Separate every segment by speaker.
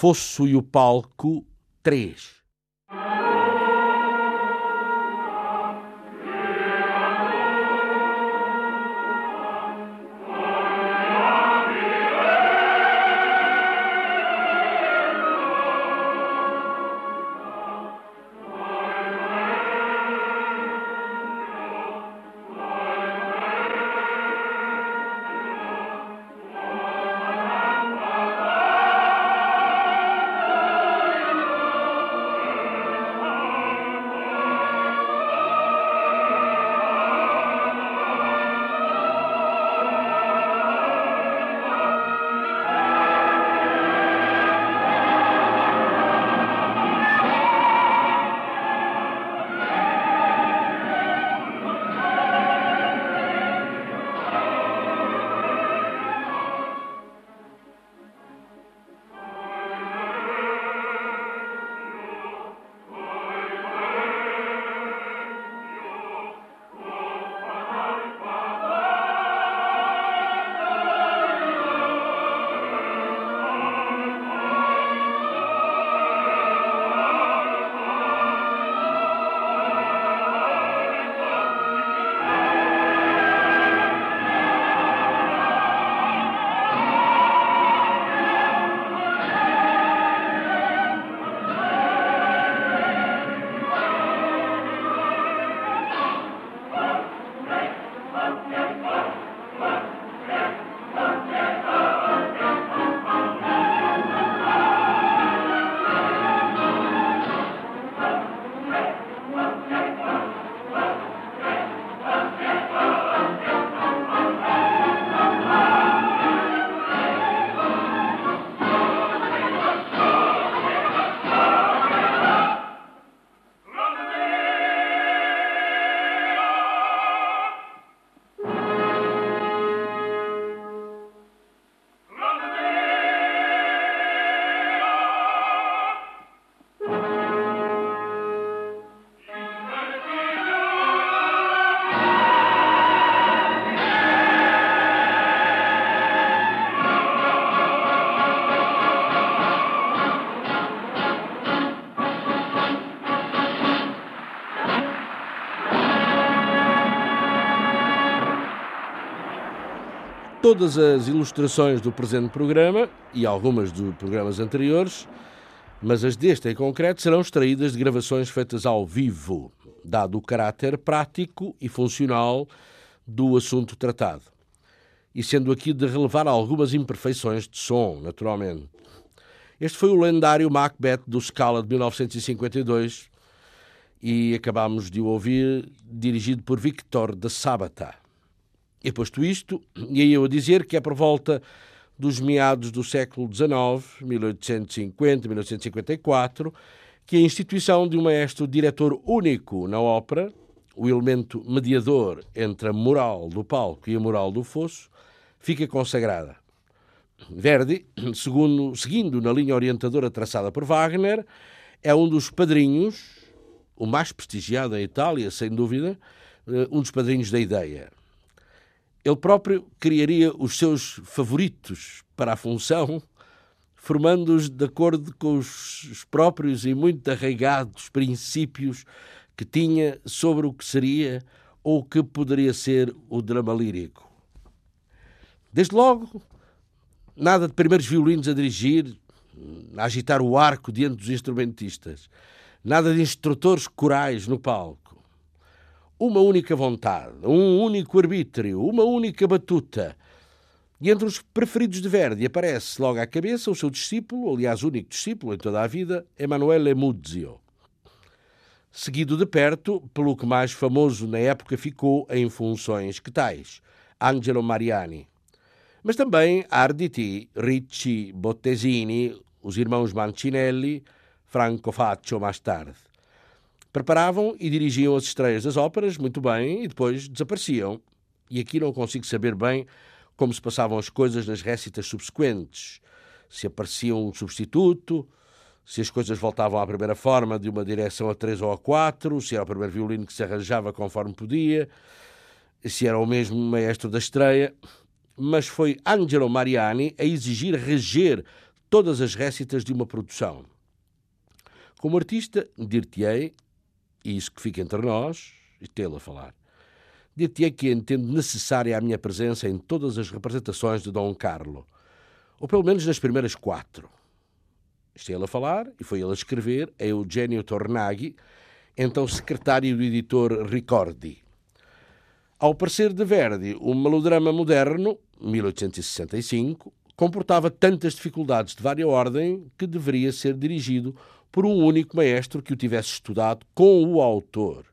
Speaker 1: Fosso e o Palco 3. Todas as ilustrações do presente programa e algumas de programas anteriores, mas as deste em concreto, serão extraídas de gravações feitas ao vivo, dado o caráter prático e funcional do assunto tratado. E sendo aqui de relevar algumas imperfeições de som, naturalmente. Este foi o lendário Macbeth do Scala de 1952 e acabámos de o ouvir dirigido por Victor de Sabata. E posto isto, ia eu a dizer que é por volta dos meados do século XIX, 1850, 1854, que a instituição de um maestro diretor único na ópera, o elemento mediador entre a moral do palco e a moral do fosso, fica consagrada. Verdi, segundo, seguindo na linha orientadora traçada por Wagner, é um dos padrinhos, o mais prestigiado da Itália, sem dúvida, eh, um dos padrinhos da ideia. Ele próprio criaria os seus favoritos para a função, formando-os de acordo com os próprios e muito arraigados princípios que tinha sobre o que seria ou o que poderia ser o drama lírico. Desde logo, nada de primeiros violinos a dirigir, a agitar o arco diante dos instrumentistas, nada de instrutores corais no palco uma única vontade, um único arbítrio, uma única batuta. E entre os preferidos de Verdi aparece logo à cabeça o seu discípulo, aliás, único discípulo em toda a vida, Emanuele Muzio. Seguido de perto pelo que mais famoso na época ficou em funções que tais, Angelo Mariani. mas também Arditi, Ricci, Bottesini, os irmãos Mancinelli, Franco Faccio mais tarde. Preparavam e dirigiam as estreias das óperas muito bem e depois desapareciam. E aqui não consigo saber bem como se passavam as coisas nas récitas subsequentes. Se aparecia um substituto, se as coisas voltavam à primeira forma de uma direção a três ou a quatro, se era o primeiro violino que se arranjava conforme podia, se era o mesmo maestro da estreia. Mas foi Angelo Mariani a exigir reger todas as récitas de uma produção. Como artista, dir-te-ei, e isso que fica entre nós, e tê-lo a falar, dir-te-ei que entendo necessária a minha presença em todas as representações de Dom Carlo, ou pelo menos nas primeiras quatro. Isto é ele a falar, e foi ele a escrever, a Eugenio Tornaghi, então secretário do editor Ricordi. Ao parecer de Verdi, o melodrama moderno, 1865, comportava tantas dificuldades de vária ordem que deveria ser dirigido por um único maestro que o tivesse estudado com o autor.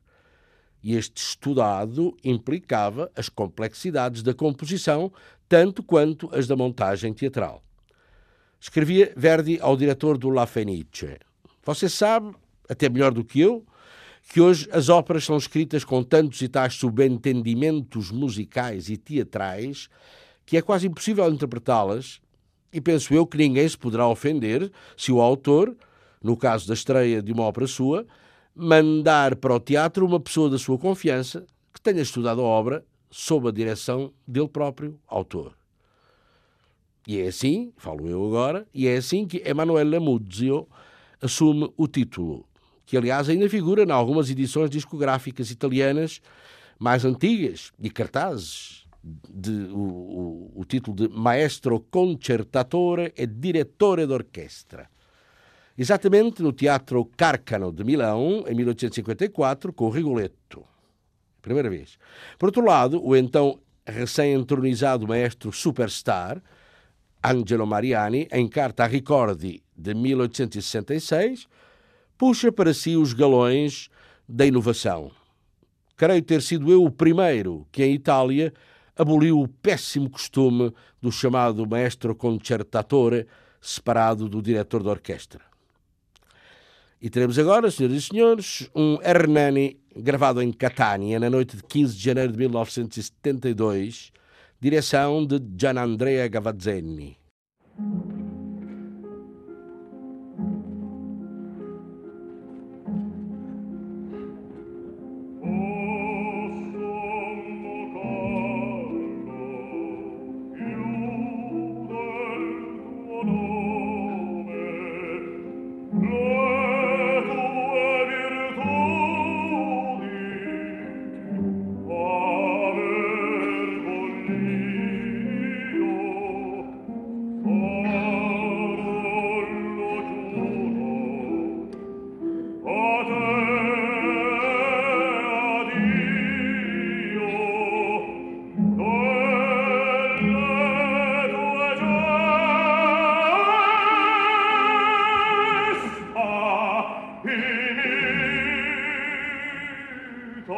Speaker 1: E este estudado implicava as complexidades da composição, tanto quanto as da montagem teatral. Escrevia Verdi ao diretor do La Fenice. Você sabe, até melhor do que eu, que hoje as óperas são escritas com tantos e tais subentendimentos musicais e teatrais que é quase impossível interpretá-las, e penso eu que ninguém se poderá ofender se o autor, no caso da estreia de uma ópera sua, mandar para o teatro uma pessoa da sua confiança que tenha estudado a obra sob a direção dele próprio, autor. E é assim, falo eu agora, e é assim que Emanuele Muzio assume o título, que aliás ainda figura em algumas edições discográficas italianas mais antigas e cartazes de, o, o, o, título de Maestro Concertatore e Direttore d'Orchestra. Exatamente no Teatro Carcano de Milão, em 1854, com Rigoletto. Primeira vez. Por outro lado, o então recém-entronizado maestro superstar, Angelo Mariani, em carta a Ricordi de 1866, puxa para si os galões da inovação. Creio ter sido eu o primeiro que, em Itália, aboliu o péssimo costume do chamado maestro concertatore, separado do diretor da orquestra. E teremos agora, senhoras e senhores, um Hernani gravado em Catania na noite de 15 de janeiro de 1972, direção de Gianandrea Gavazzeni.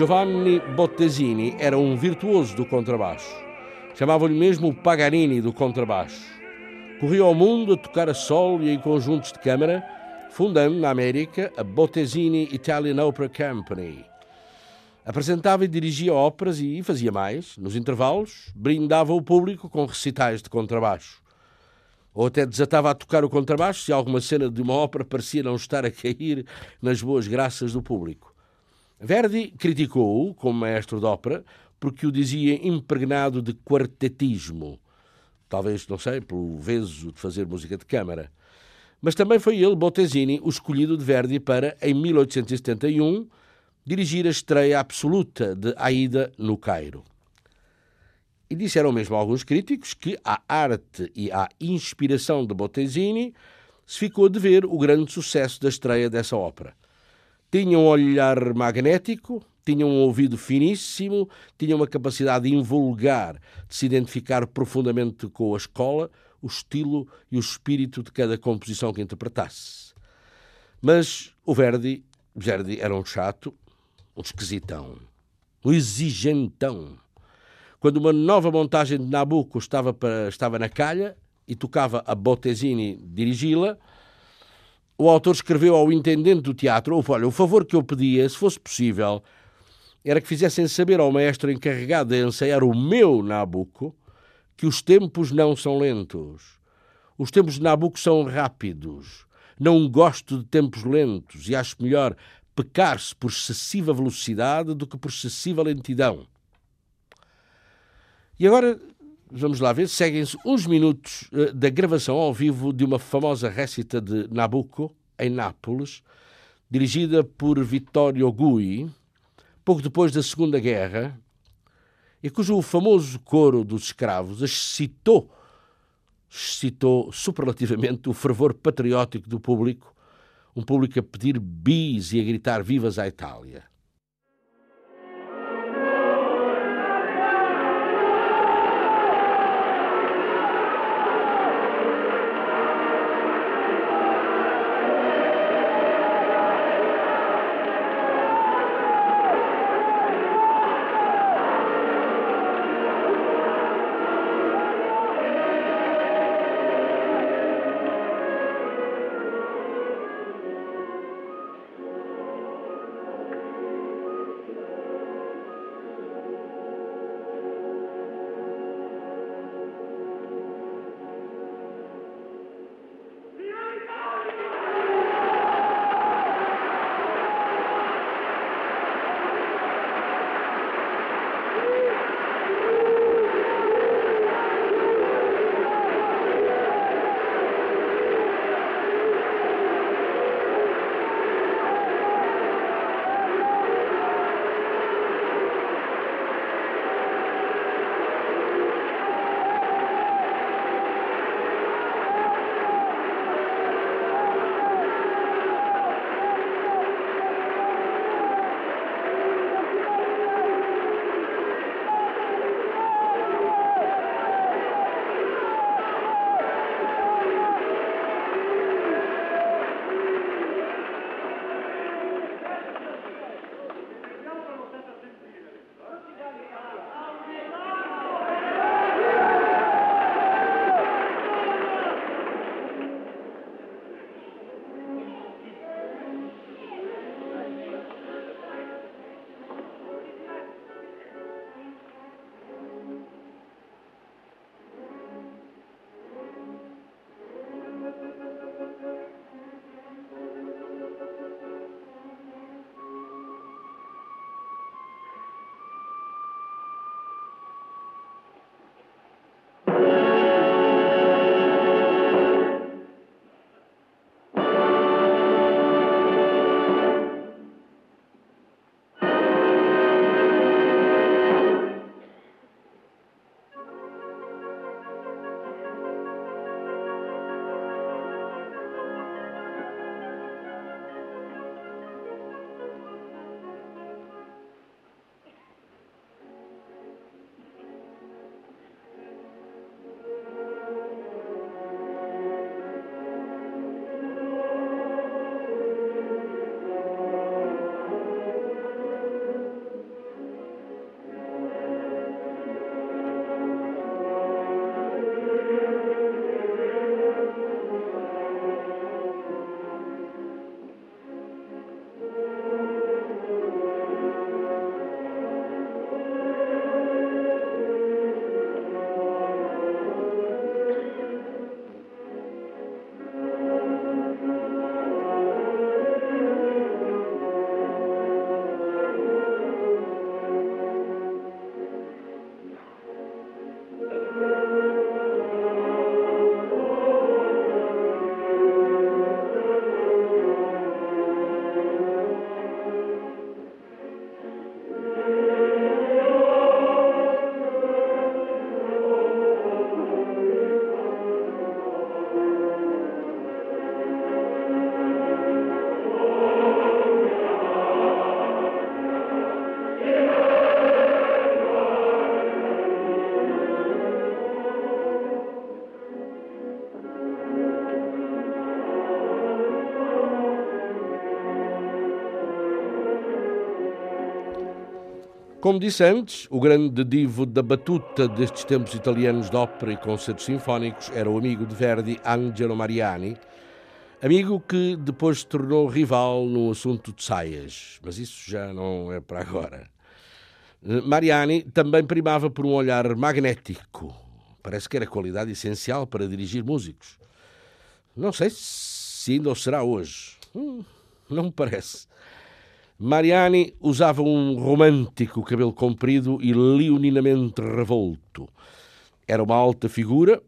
Speaker 1: Giovanni Bottesini era um virtuoso do contrabaixo. Chamavam-lhe mesmo o Paganini do contrabaixo. Corria ao mundo a tocar a solo e em conjuntos de câmara, fundando na América a Bottesini Italian Opera Company. Apresentava e dirigia óperas e fazia mais. Nos intervalos, brindava o público com recitais de contrabaixo. Ou até desatava a tocar o contrabaixo se alguma cena de uma ópera parecia não estar a cair nas boas graças do público. Verdi criticou-o como maestro de ópera porque o dizia impregnado de quartetismo. Talvez, não sei, pelo veso de fazer música de câmara. Mas também foi ele, Bottesini, o escolhido de Verdi para, em 1871, dirigir a estreia absoluta de Aida no Cairo. E disseram mesmo alguns críticos que à arte e à inspiração de Bottesini se ficou de ver o grande sucesso da estreia dessa ópera. Tinha um olhar magnético, tinha um ouvido finíssimo, tinha uma capacidade invulgar de se identificar profundamente com a escola, o estilo e o espírito de cada composição que interpretasse. Mas o Verdi, Verdi era um chato, um esquisitão, um exigentão. Quando uma nova montagem de Nabucco estava, para, estava na calha e tocava a Bottesini dirigi-la, o autor escreveu ao intendente do teatro: Olha, o favor que eu pedia, se fosse possível, era que fizessem saber ao maestro encarregado de ensaiar o meu Nabucco que os tempos não são lentos. Os tempos de Nabucco são rápidos. Não gosto de tempos lentos e acho melhor pecar-se por excessiva velocidade do que por excessiva lentidão. E agora vamos lá ver, seguem-se uns minutos uh, da gravação ao vivo de uma famosa récita de Nabucco, em Nápoles, dirigida por Vittorio Gui, pouco depois da Segunda Guerra, e cujo famoso coro dos escravos excitou, excitou superlativamente o fervor patriótico do público, um público a pedir bis e a gritar vivas à Itália. Como disse antes, o grande divo da batuta destes tempos italianos de ópera e concertos sinfónicos era o amigo de Verdi, Angelo Mariani, amigo que depois se tornou rival no assunto de saias, mas isso já não é para agora. Mariani também primava por um olhar magnético. Parece que era qualidade essencial para dirigir músicos. Não sei se ainda o será hoje. Hum, não me parece. Mariani usava um romântico cabelo comprido e leoninamente revolto. Era uma alta figura,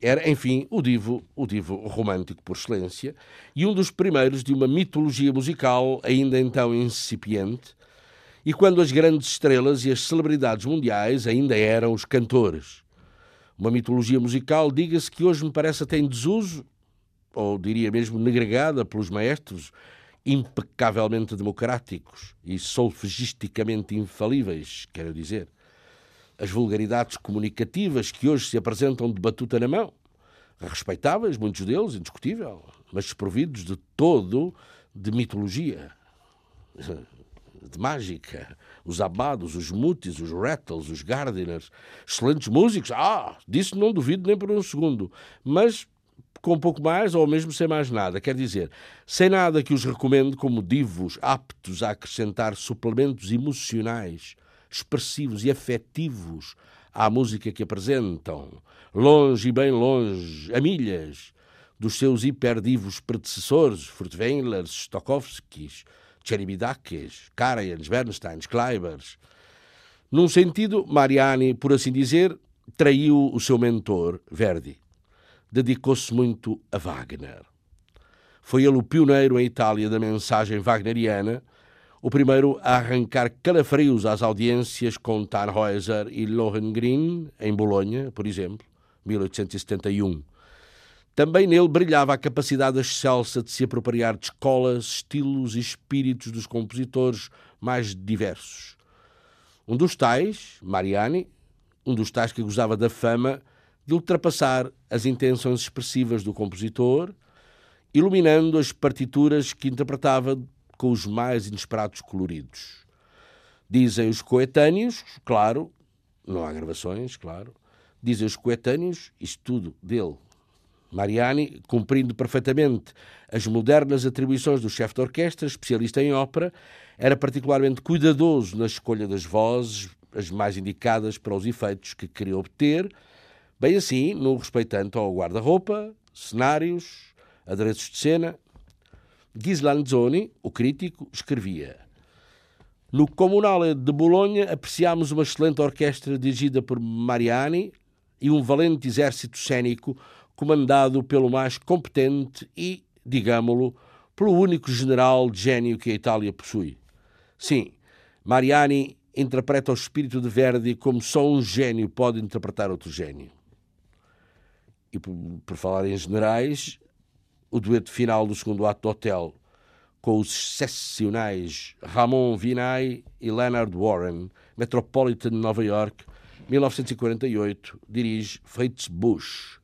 Speaker 1: era, enfim, o divo, o divo romântico por excelência, e um dos primeiros de uma mitologia musical ainda então incipiente, e quando as grandes estrelas e as celebridades mundiais ainda eram os cantores. Uma mitologia musical, diga-se que hoje me parece até em desuso, ou diria mesmo negregada pelos maestros, impecavelmente democráticos e solfegisticamente infalíveis, quero dizer. As vulgaridades comunicativas que hoje se apresentam de batuta na mão, respeitáveis, muitos deles, indiscutível, mas desprovidos de todo de mitologia, de mágica. Os abados, os mutis, os rattles, os gardeners, excelentes músicos, ah, disso não duvido nem por um segundo, mas com pouco mais ou mesmo sem mais nada. Quer dizer, sem nada que os recomende como divos aptos a acrescentar suplementos emocionais, expressivos e afetivos à música que apresentam, longe e bem longe, a milhas, dos seus hiperdivos predecessores, Furtwänglers, Stokowskis, Cheribidakis, Karayans, Bernsteins, Kleibers. Num sentido, Mariani, por assim dizer, traiu o seu mentor, Verdi dedicou-se muito a Wagner. Foi ele o pioneiro em Itália da mensagem wagneriana, o primeiro a arrancar calafrios às audiências com Tannhäuser e Lohengrin, em Bolonha, por exemplo, 1871. Também nele brilhava a capacidade excelsa de se apropriar de escolas, estilos e espíritos dos compositores mais diversos. Um dos tais, Mariani, um dos tais que gozava da fama de ultrapassar as intenções expressivas do compositor, iluminando as partituras que interpretava com os mais inesperados coloridos. Dizem os coetâneos, claro, não há gravações, claro, dizem os coetâneos, isto tudo dele. Mariani, cumprindo perfeitamente as modernas atribuições do chefe de orquestra, especialista em ópera, era particularmente cuidadoso na escolha das vozes, as mais indicadas para os efeitos que queria obter, Bem assim, no respeitante ao guarda-roupa, cenários, adereços de cena. Ghislanzoni, o crítico, escrevia No Comunale de Bolonha apreciámos uma excelente orquestra dirigida por Mariani e um valente exército cênico comandado pelo mais competente e, digámo-lo, pelo único general de gênio que a Itália possui. Sim, Mariani interpreta o espírito de Verdi como só um gênio pode interpretar outro gênio e por, por falar em generais, o dueto final do segundo ato do Hotel com os excepcionais Ramon Vinay e Leonard Warren, Metropolitan Nova York, 1948, dirige Fritz Bush.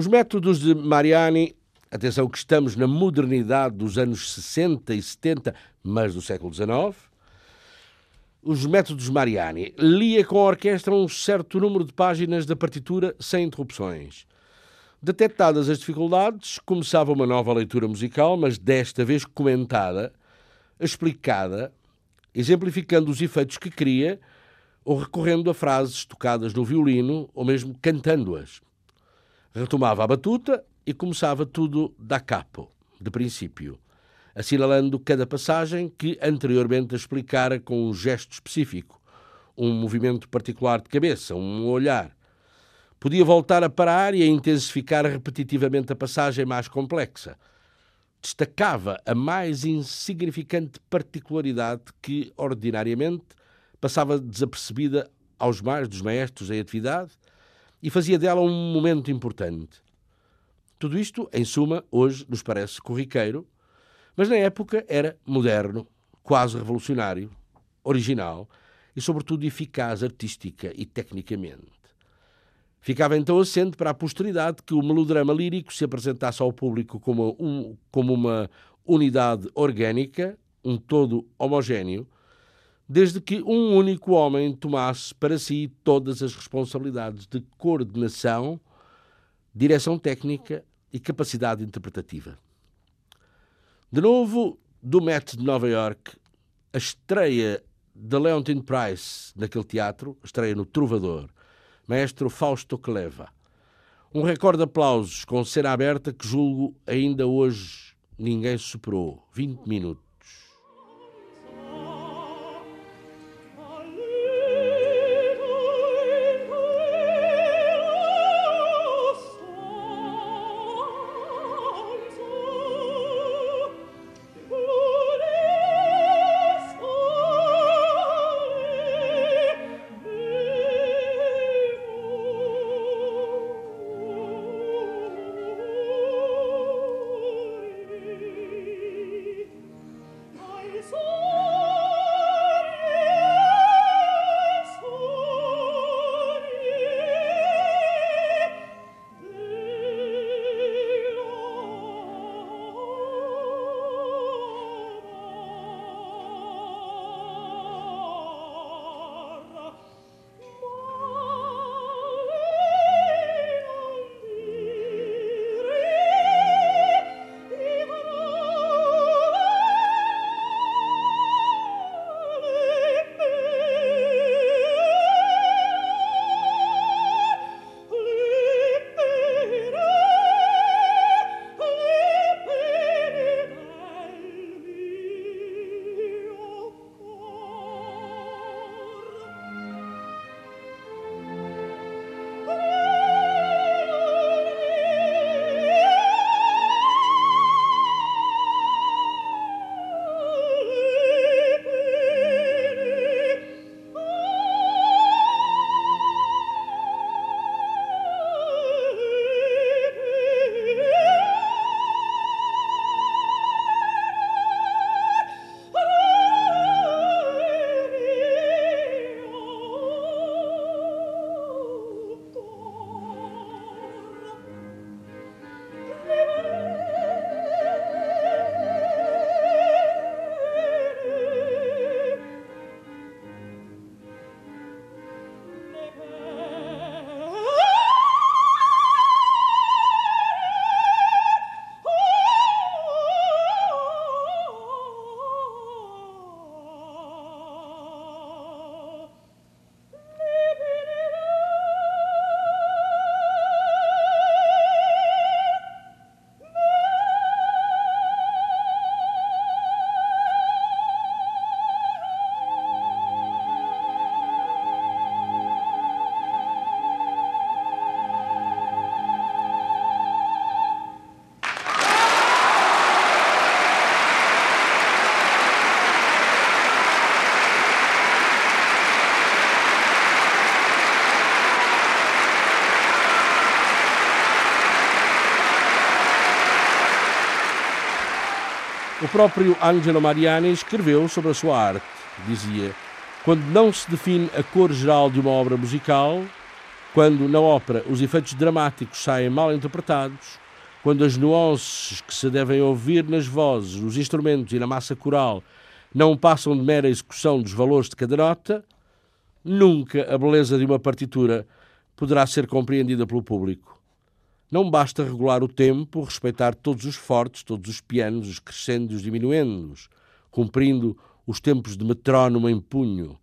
Speaker 1: Os métodos de Mariani, atenção que estamos na modernidade dos anos 60 e 70, mas do século XIX, os métodos Mariani. Lia com a orquestra um certo número de páginas da partitura sem interrupções. Detectadas as dificuldades, começava uma nova leitura musical, mas desta vez comentada, explicada, exemplificando os efeitos que queria ou recorrendo a frases tocadas no violino ou mesmo cantando-as retomava a batuta e começava tudo da capo, de princípio, assinalando cada passagem que anteriormente explicara com um gesto específico, um movimento particular de cabeça, um olhar. Podia voltar a parar e a intensificar repetitivamente a passagem mais complexa. Destacava a mais insignificante particularidade que, ordinariamente, passava desapercebida aos mais dos maestros em atividade e fazia dela um momento importante. Tudo isto, em suma, hoje nos parece corriqueiro, mas na época era moderno, quase revolucionário, original e, sobretudo, eficaz artística e tecnicamente. Ficava então assente para a posteridade que o melodrama lírico se apresentasse ao público como, um, como uma unidade orgânica, um todo homogéneo, desde que um único homem tomasse para si todas as responsabilidades de coordenação, direção técnica e capacidade interpretativa. De novo, do Met de Nova York, a estreia de Leontine Price naquele teatro, estreia no Trovador, maestro Fausto Cleva. Um recorde de aplausos com cena aberta que julgo ainda hoje ninguém superou. 20 minutos. Próprio Angelo Mariani escreveu sobre a sua arte. Dizia: quando não se define a cor geral de uma obra musical, quando na ópera os efeitos dramáticos saem mal interpretados, quando as nuances que se devem ouvir nas vozes, nos instrumentos e na massa coral não passam de mera execução dos valores de cada nota, nunca a beleza de uma partitura poderá ser compreendida pelo público. Não basta regular o tempo, respeitar todos os fortes, todos os pianos, os crescendos, os diminuendos, cumprindo os tempos de metrónomo em punho.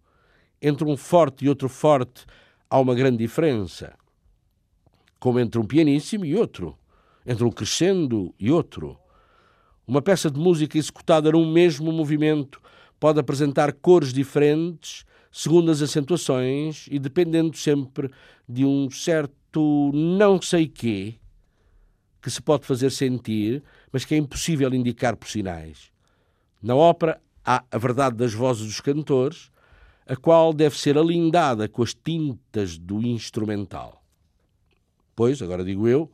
Speaker 1: Entre um forte e outro forte há uma grande diferença. Como entre um pianíssimo e outro, entre um crescendo e outro. Uma peça de música executada num mesmo movimento pode apresentar cores diferentes segundo as acentuações e dependendo sempre de um certo não sei quê que se pode fazer sentir, mas que é impossível indicar por sinais. Na ópera há a verdade das vozes dos cantores, a qual deve ser alindada com as tintas do instrumental. Pois, agora digo eu,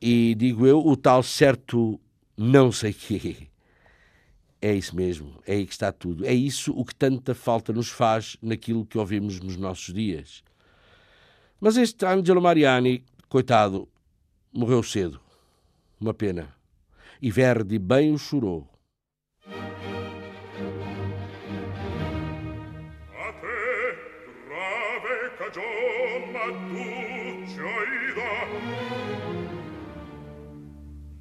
Speaker 1: e digo eu, o tal certo não sei quê. É isso mesmo, é aí que está tudo. É isso o que tanta falta nos faz naquilo que ouvimos nos nossos dias. Mas este Angelo Mariani, coitado, morreu cedo. Uma pena. E Verdi bem o chorou.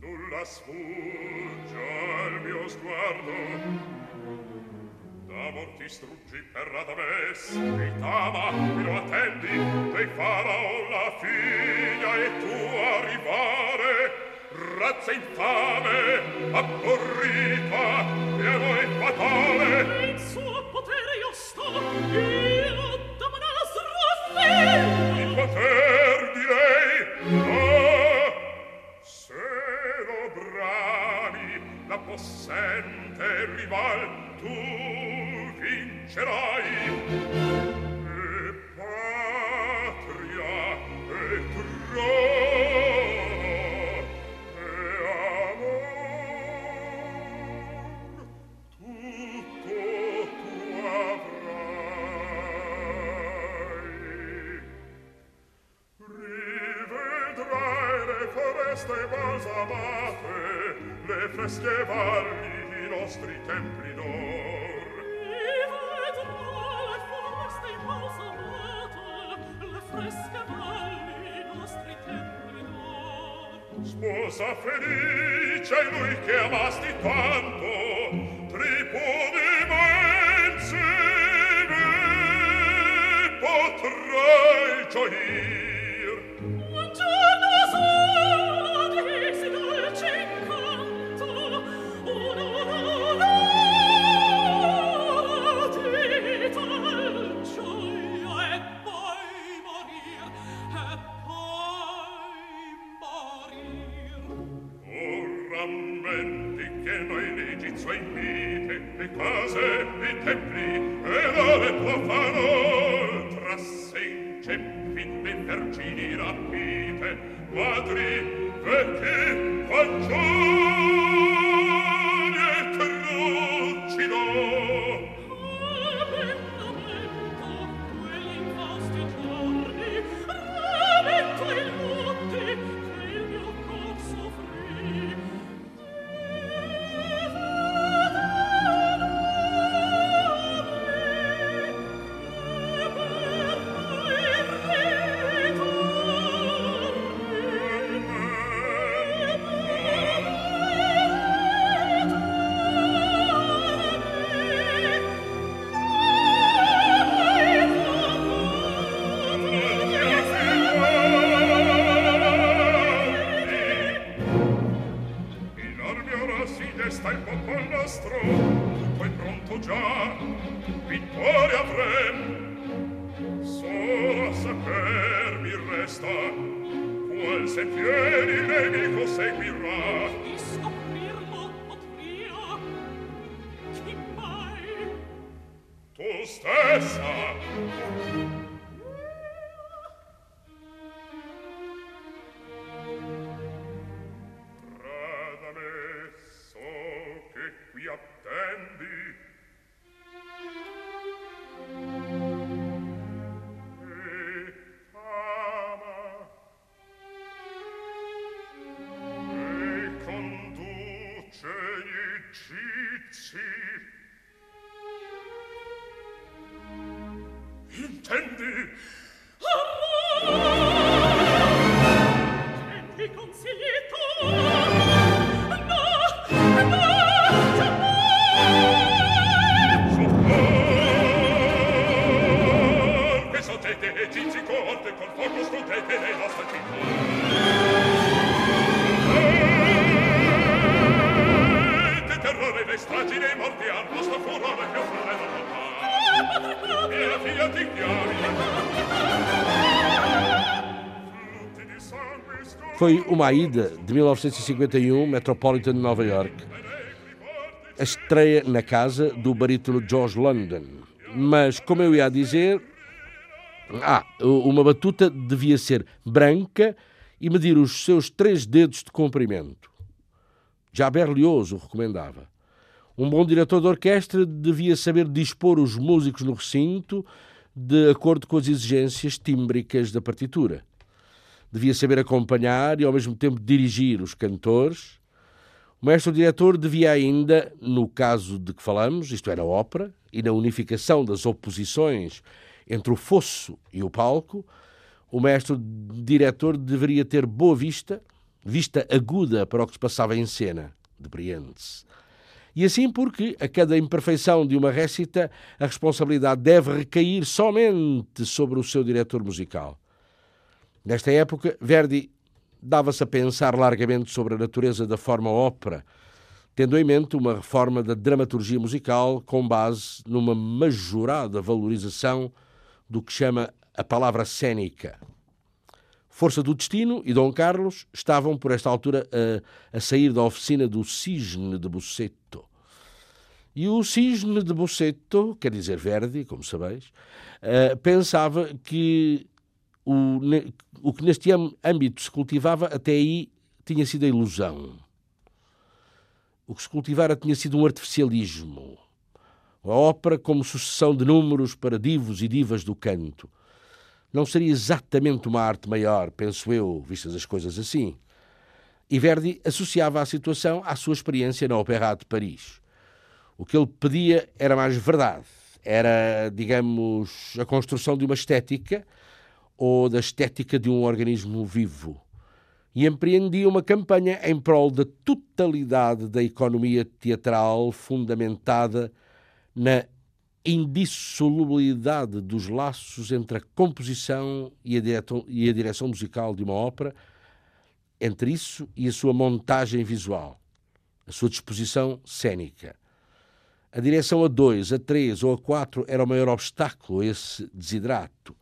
Speaker 2: nulla sfugge al mio sguardo d'amor ti struggi per Radames il tama mi lo attendi dei faraon la figlia e tu arrivare. Razza infame abborrita sa felice lui che amasti tanto.
Speaker 1: Foi uma ida de 1951, Metropolitan de Nova York. A estreia na casa do barítono George London. Mas, como eu ia dizer, ah, uma batuta devia ser branca e medir os seus três dedos de comprimento. Já Berlioz o recomendava. Um bom diretor de orquestra devia saber dispor os músicos no recinto de acordo com as exigências tímbricas da partitura. Devia saber acompanhar e ao mesmo tempo dirigir os cantores. O mestre-diretor devia ainda, no caso de que falamos, isto era ópera, e na unificação das oposições entre o fosso e o palco, o mestre-diretor deveria ter boa vista, vista aguda para o que se passava em cena, depreende-se. E assim porque, a cada imperfeição de uma récita, a responsabilidade deve recair somente sobre o seu diretor musical. Nesta época, Verdi dava-se a pensar largamente sobre a natureza da forma ópera, tendo em mente uma reforma da dramaturgia musical com base numa majorada valorização do que chama a palavra cênica. Força do Destino e Dom Carlos estavam, por esta altura, a, a sair da oficina do Cisne de Busseto. E o Cisne de Busseto, quer dizer Verdi, como sabeis, uh, pensava que o, o que neste âmbito se cultivava até aí tinha sido a ilusão. O que se cultivara tinha sido um artificialismo. A ópera como sucessão de números para divos e divas do canto. Não seria exatamente uma arte maior, penso eu, vistas as coisas assim. E Verdi associava a situação à sua experiência na Opéra de Paris. O que ele pedia era mais verdade. Era, digamos, a construção de uma estética ou da estética de um organismo vivo. E empreendia uma campanha em prol da totalidade da economia teatral fundamentada na indissolubilidade dos laços entre a composição e a, direção, musical de uma ópera, entre isso e a sua montagem visual, a sua disposição cênica. A direção a dois, a três ou a quatro era o maior obstáculo a esse desidrato.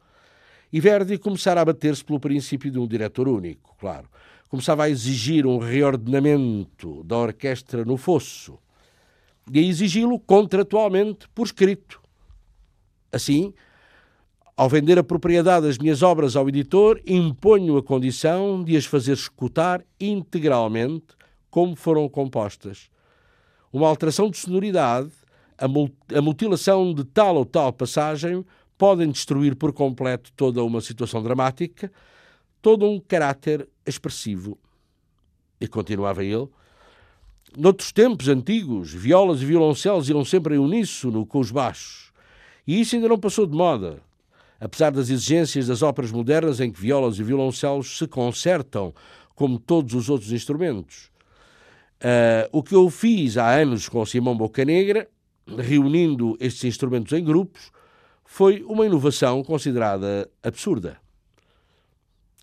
Speaker 1: E Verdi começara a bater-se pelo princípio de um diretor único, claro. Começava a exigir um reordenamento da orquestra no fosso e a exigi-lo contratualmente por escrito. Assim, ao vender a propriedade das minhas obras ao editor, imponho a condição de as fazer escutar integralmente como foram compostas. Uma alteração de sonoridade, a mutilação de tal ou tal passagem podem destruir por completo toda uma situação dramática, todo um caráter expressivo. E continuava ele, Noutros tempos antigos, violas e violoncelos iam sempre em uníssono com os baixos. E isso ainda não passou de moda. Apesar das exigências das óperas modernas em que violas e violoncelos se concertam como todos os outros instrumentos. Uh, o que eu fiz há anos com Simão Bocanegra, reunindo estes instrumentos em grupos, foi uma inovação considerada absurda.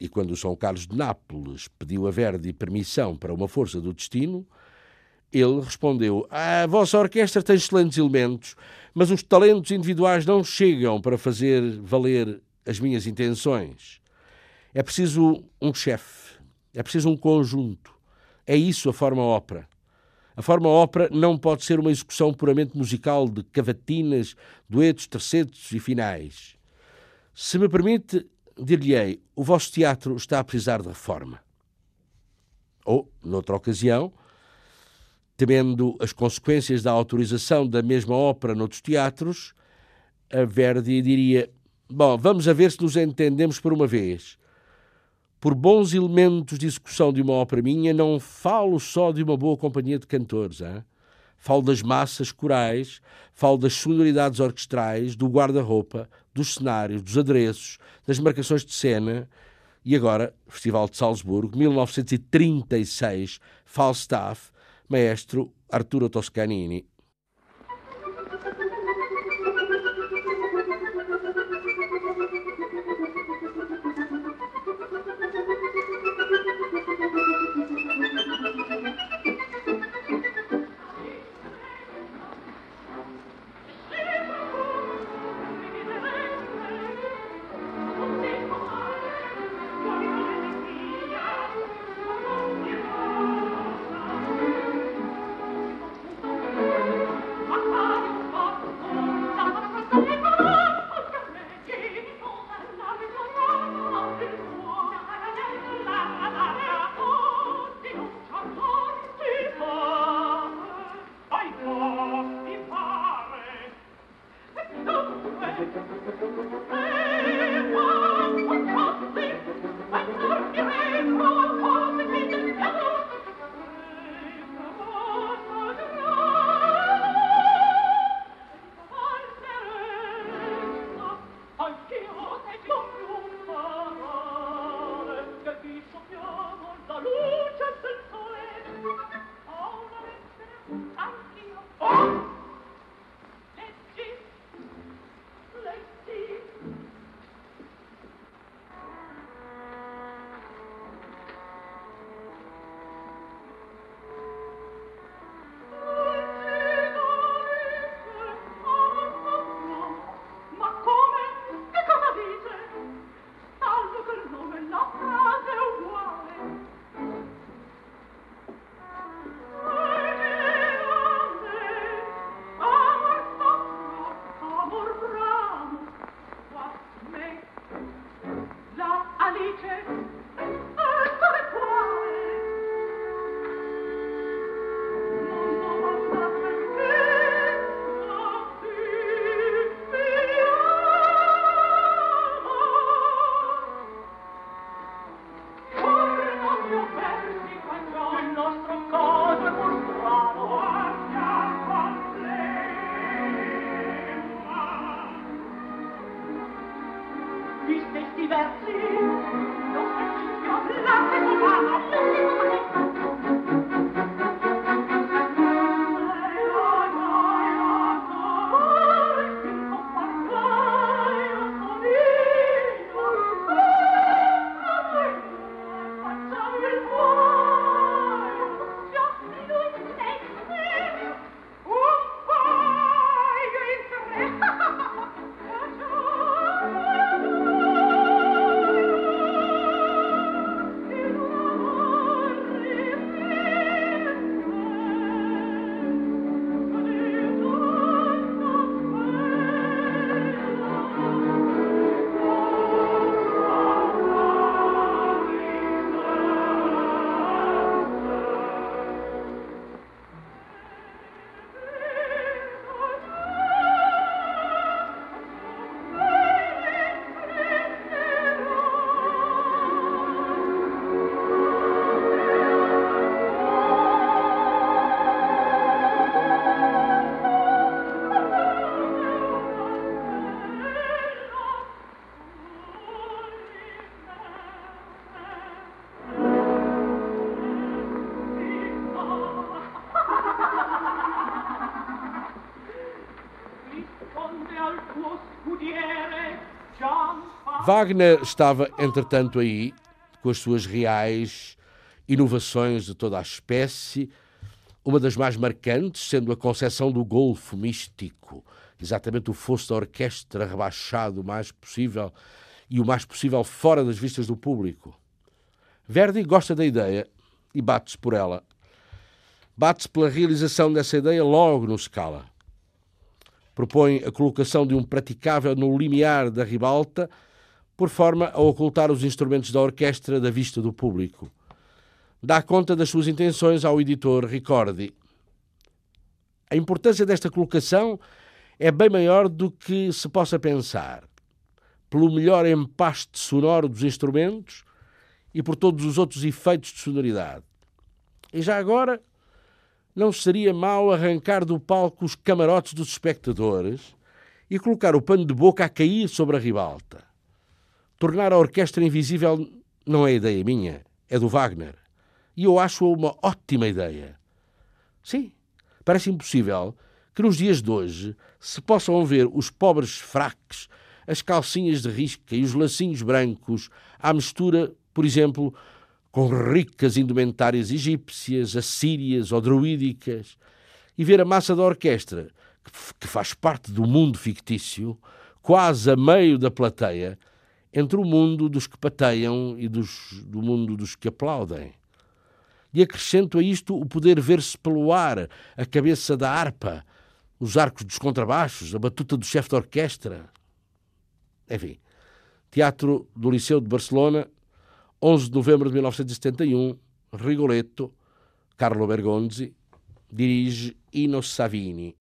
Speaker 1: E quando São Carlos de Nápoles pediu a Verdi permissão para uma força do destino, ele respondeu: A vossa orquestra tem excelentes elementos, mas os talentos individuais não chegam para fazer valer as minhas intenções. É preciso um chefe, é preciso um conjunto. É isso a forma ópera. A forma ópera não pode ser uma execução puramente musical de cavatinas, duetos, tercetos e finais. Se me permite, dir-lhe-ei, o vosso teatro está a precisar de reforma. Ou, noutra ocasião, temendo as consequências da autorização da mesma ópera noutros teatros, a Verdi diria: Bom, vamos a ver se nos entendemos por uma vez. Por bons elementos de execução de uma ópera minha, não falo só de uma boa companhia de cantores. Hein? Falo das massas corais, falo das sonoridades orquestrais, do guarda-roupa, dos cenários, dos adereços, das marcações de cena. E agora, Festival de Salzburgo, 1936, Falstaff, maestro Arturo Toscanini. Wagner estava, entretanto, aí com as suas reais inovações de toda a espécie, uma das mais marcantes sendo a concepção do golfo místico, exatamente o fosso da orquestra rebaixado o mais possível e o mais possível fora das vistas do público. Verdi gosta da ideia e bate-se por ela. Bate-se pela realização dessa ideia logo no Scala. Propõe a colocação de um praticável no limiar da ribalta por forma a ocultar os instrumentos da orquestra da vista do público. Dá conta das suas intenções ao editor Ricordi. A importância desta colocação é bem maior do que se possa pensar, pelo melhor empaste sonoro dos instrumentos e por todos os outros efeitos de sonoridade. E já agora, não seria mal arrancar do palco os camarotes dos espectadores e colocar o pano de boca a cair sobre a ribalta. Tornar a orquestra invisível não é ideia minha, é do Wagner. E eu acho uma ótima ideia. Sim, parece impossível que nos dias de hoje se possam ver os pobres fraques, as calcinhas de risca e os lacinhos brancos à mistura, por exemplo, com ricas indumentárias egípcias, assírias ou druídicas, e ver a massa da orquestra, que faz parte do mundo fictício, quase a meio da plateia, entre o mundo dos que pateiam e dos, do mundo dos que aplaudem. E acrescento a isto o poder ver-se pelo ar a cabeça da harpa, os arcos dos contrabaixos, a batuta do chefe de orquestra. Enfim, Teatro do Liceu de Barcelona, 11 de novembro de 1971, Rigoletto, Carlo Bergonzi, dirige Ino Savini.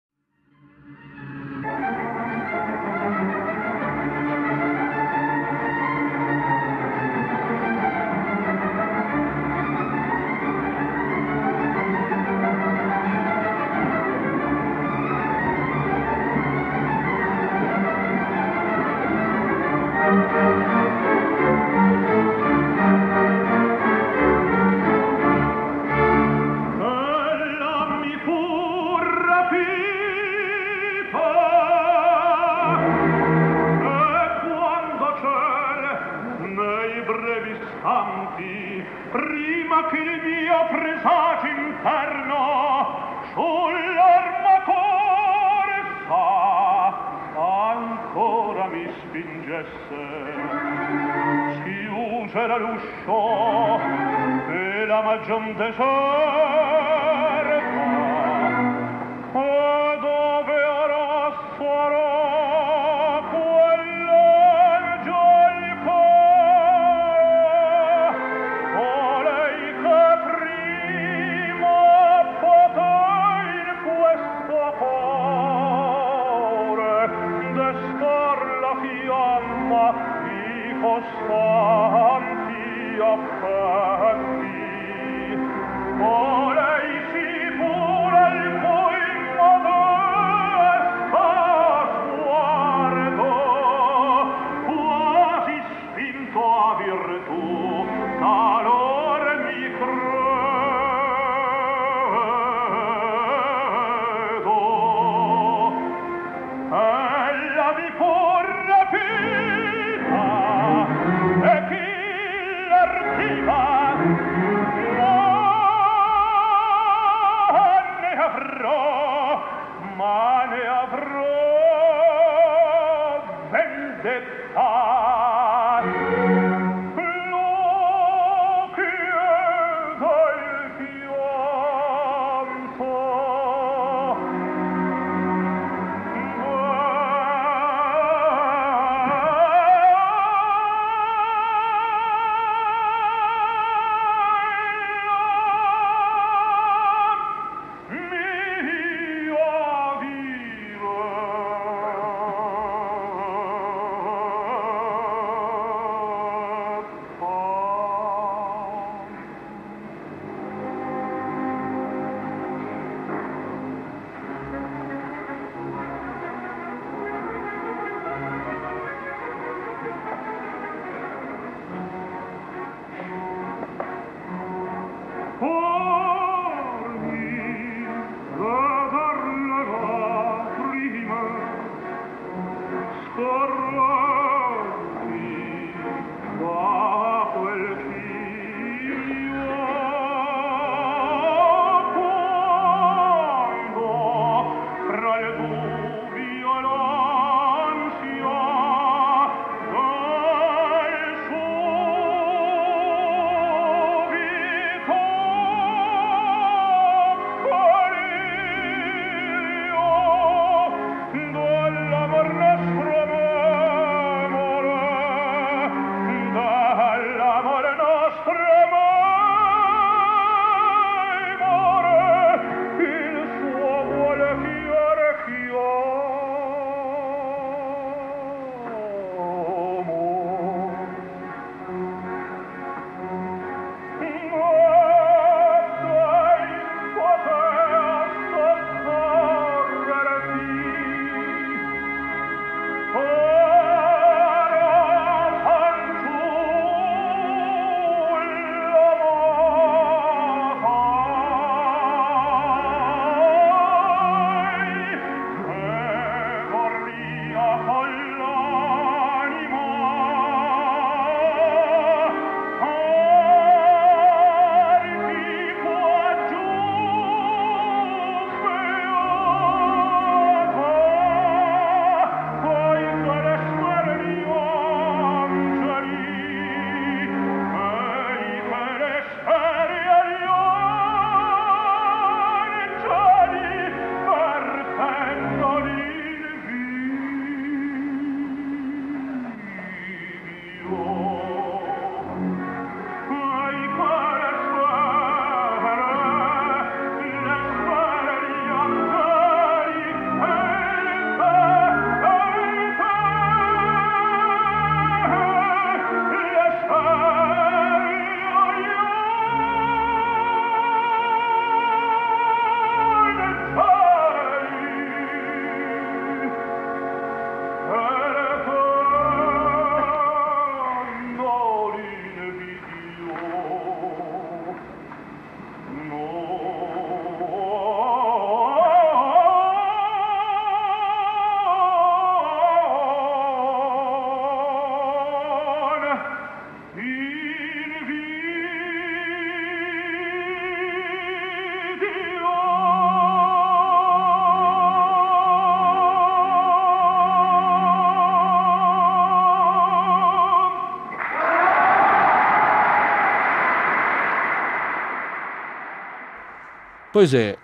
Speaker 1: Pois é,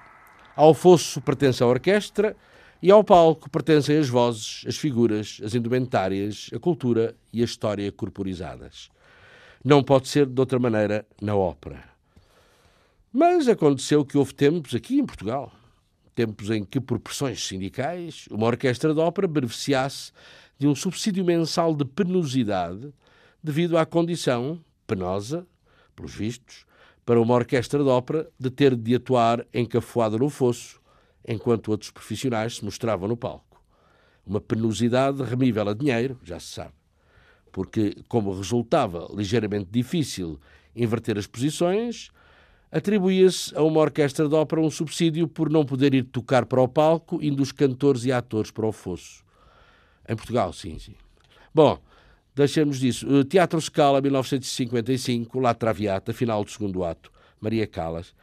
Speaker 1: ao fosso pertence a orquestra e ao palco pertencem as vozes, as figuras, as indumentárias, a cultura e a história corporizadas. Não pode ser de outra maneira na ópera. Mas aconteceu que houve tempos aqui em Portugal, tempos em que, por pressões sindicais, uma orquestra de ópera beneficiasse de um subsídio mensal de penosidade devido à condição penosa, pelos vistos, para uma orquestra de ópera de ter de atuar encafuada no fosso, enquanto outros profissionais se mostravam no palco. Uma penosidade remível a dinheiro, já se sabe. porque, como resultava ligeiramente difícil inverter as posições, atribuía-se a uma orquestra de ópera um subsídio por não poder ir tocar para o palco, indo os cantores e atores para o fosso. Em Portugal, sim, sim. Bom, deixemos disso. Teatro Scala, 1955, La Traviata, final do segundo ato. Maria Callas.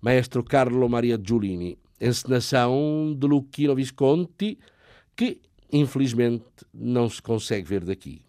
Speaker 1: Maestro Carlo Maria Giulini. Encenação de Lucchino Visconti, que infelizmente não se consegue ver daqui.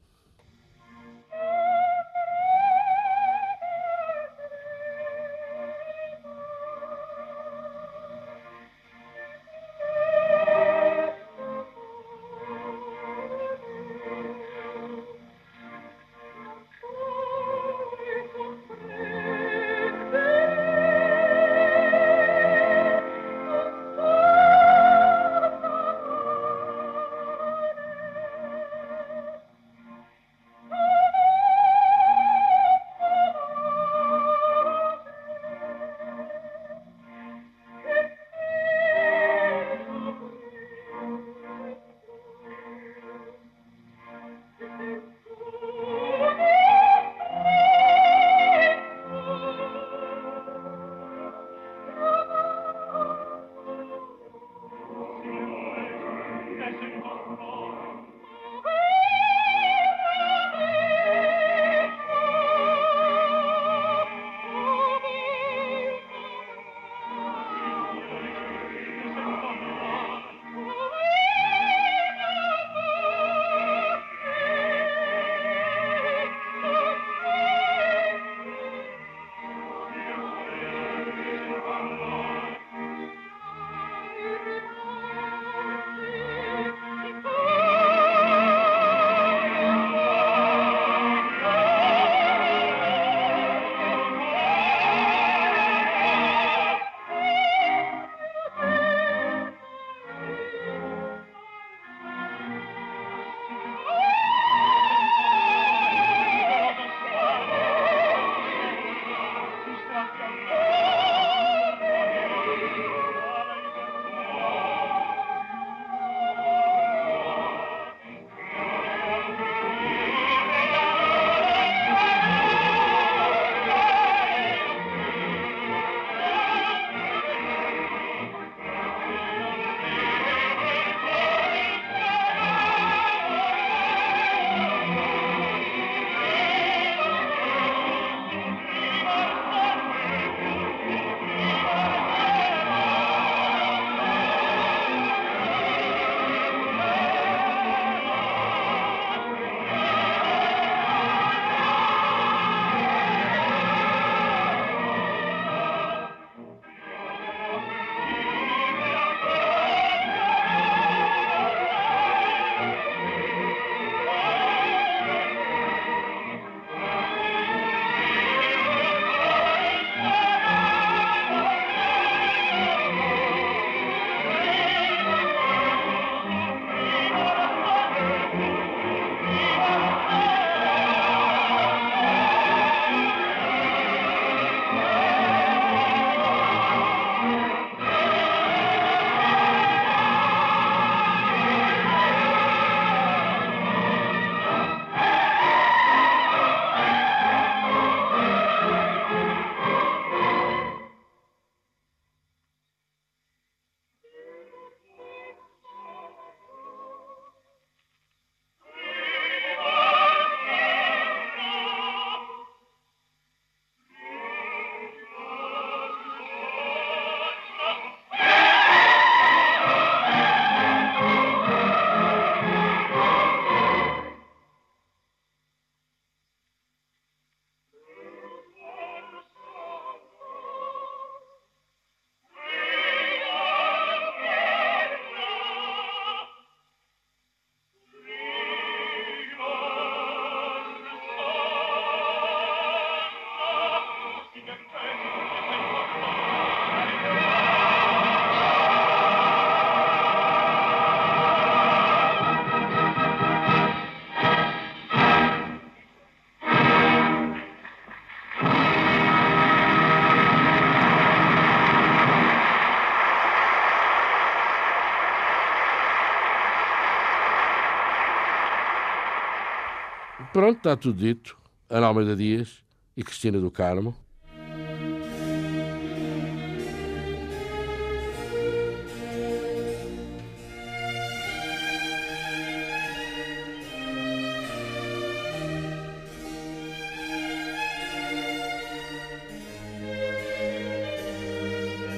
Speaker 1: Pronto, está tudo dito. Ana Almeida Dias e Cristina do Carmo.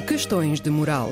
Speaker 3: Questões de moral.